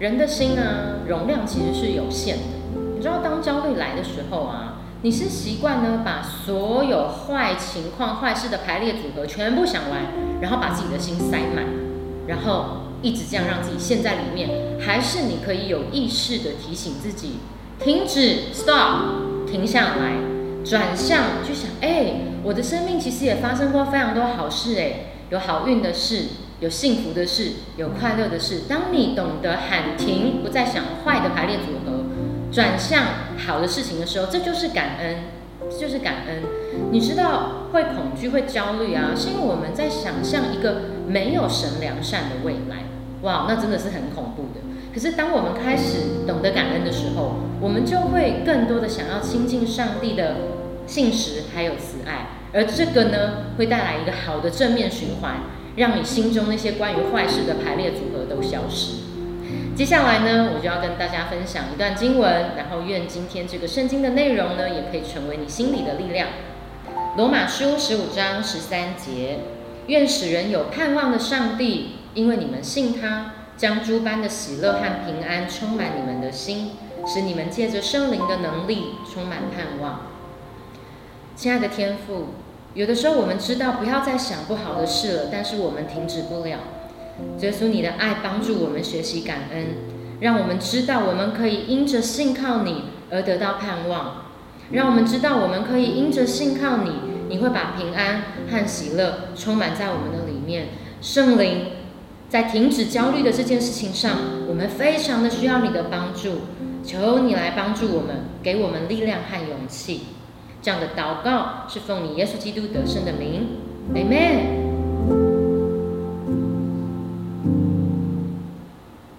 人的心啊，容量其实是有限的。你知道，当焦虑来的时候啊，你是习惯呢把所有坏情况、坏事的排列组合全部想完，然后把自己的心塞满，然后一直这样让自己陷在里面，还是你可以有意识的提醒自己，停止，stop，停下来，转向去想，哎，我的生命其实也发生过非常多好事，哎，有好运的事。有幸福的事，有快乐的事。当你懂得喊停，不再想坏的排列组合，转向好的事情的时候，这就是感恩，这就是感恩。你知道会恐惧、会焦虑啊，是因为我们在想象一个没有神良善的未来。哇，那真的是很恐怖的。可是当我们开始懂得感恩的时候，我们就会更多的想要亲近上帝的信实还有慈爱，而这个呢，会带来一个好的正面循环。让你心中那些关于坏事的排列组合都消失。接下来呢，我就要跟大家分享一段经文，然后愿今天这个圣经的内容呢，也可以成为你心里的力量。罗马书十五章十三节，愿使人有盼望的上帝，因为你们信他，将诸般的喜乐和平安充满你们的心，使你们借着圣灵的能力充满盼望。亲爱的天父。有的时候我们知道不要再想不好的事了，但是我们停止不了。耶稣，你的爱帮助我们学习感恩，让我们知道我们可以因着信靠你而得到盼望，让我们知道我们可以因着信靠你，你会把平安和喜乐充满在我们的里面。圣灵，在停止焦虑的这件事情上，我们非常的需要你的帮助，求你来帮助我们，给我们力量和勇气。这样的祷告是奉你耶稣基督得胜的名，Amen。